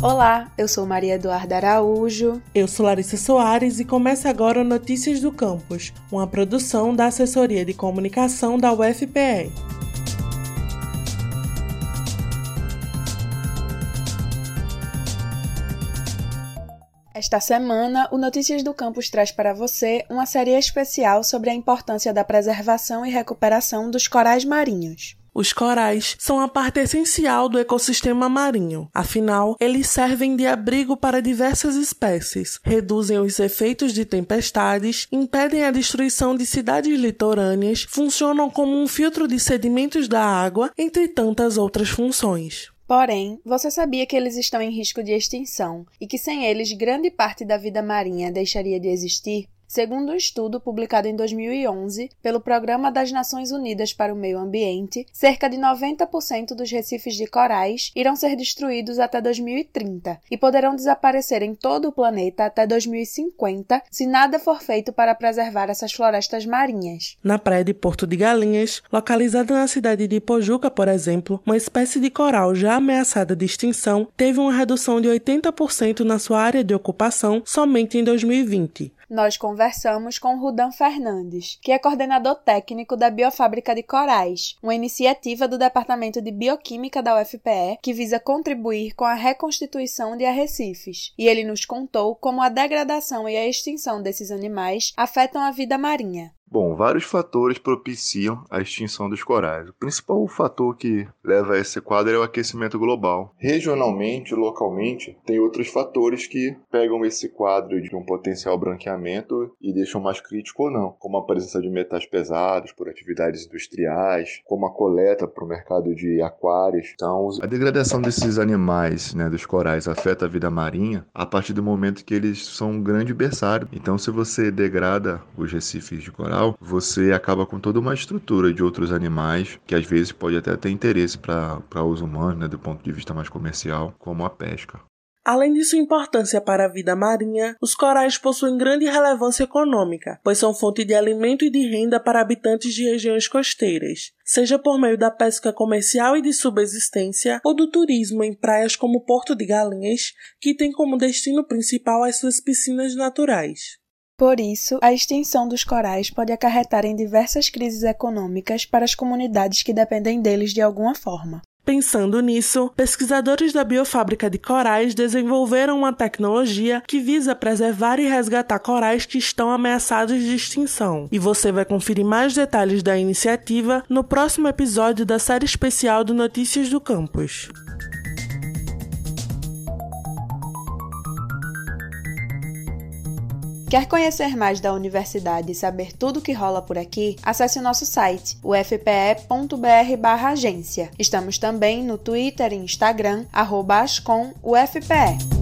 Olá, eu sou Maria Eduarda Araújo. Eu sou Larissa Soares e começa agora o Notícias do Campus, uma produção da Assessoria de Comunicação da UFPE. Esta semana, o Notícias do Campus traz para você uma série especial sobre a importância da preservação e recuperação dos corais marinhos. Os corais são a parte essencial do ecossistema marinho. Afinal, eles servem de abrigo para diversas espécies, reduzem os efeitos de tempestades, impedem a destruição de cidades litorâneas, funcionam como um filtro de sedimentos da água, entre tantas outras funções. Porém, você sabia que eles estão em risco de extinção e que sem eles grande parte da vida marinha deixaria de existir? Segundo um estudo publicado em 2011 pelo Programa das Nações Unidas para o Meio Ambiente, cerca de 90% dos recifes de corais irão ser destruídos até 2030 e poderão desaparecer em todo o planeta até 2050 se nada for feito para preservar essas florestas marinhas. Na praia de Porto de Galinhas, localizada na cidade de Ipojuca, por exemplo, uma espécie de coral já ameaçada de extinção teve uma redução de 80% na sua área de ocupação somente em 2020 nós conversamos com Rudan Fernandes, que é coordenador técnico da Biofábrica de Corais, uma iniciativa do Departamento de Bioquímica da UFPE que visa contribuir com a reconstituição de arrecifes. E ele nos contou como a degradação e a extinção desses animais afetam a vida marinha. Bom, vários fatores propiciam a extinção dos corais. O principal fator que leva a esse quadro é o aquecimento global. Regionalmente, localmente, tem outros fatores que pegam esse quadro de um potencial branqueamento e deixam mais crítico ou não, como a presença de metais pesados por atividades industriais, como a coleta para o mercado de aquários. Então, a degradação desses animais, né, dos corais, afeta a vida marinha a partir do momento que eles são um grande berçário. Então, se você degrada os recifes de coral, você acaba com toda uma estrutura de outros animais que às vezes pode até ter interesse para uso humano, né, do ponto de vista mais comercial, como a pesca. Além de sua importância para a vida marinha, os corais possuem grande relevância econômica, pois são fonte de alimento e de renda para habitantes de regiões costeiras, seja por meio da pesca comercial e de subsistência ou do turismo em praias como Porto de Galinhas, que tem como destino principal as suas piscinas naturais. Por isso, a extinção dos corais pode acarretar em diversas crises econômicas para as comunidades que dependem deles de alguma forma. Pensando nisso, pesquisadores da Biofábrica de Corais desenvolveram uma tecnologia que visa preservar e resgatar corais que estão ameaçados de extinção. E você vai conferir mais detalhes da iniciativa no próximo episódio da série especial do Notícias do Campus. Quer conhecer mais da universidade e saber tudo o que rola por aqui? Acesse o nosso site, ufpe.br/agência. Estamos também no Twitter e Instagram, arroba ascomufpe.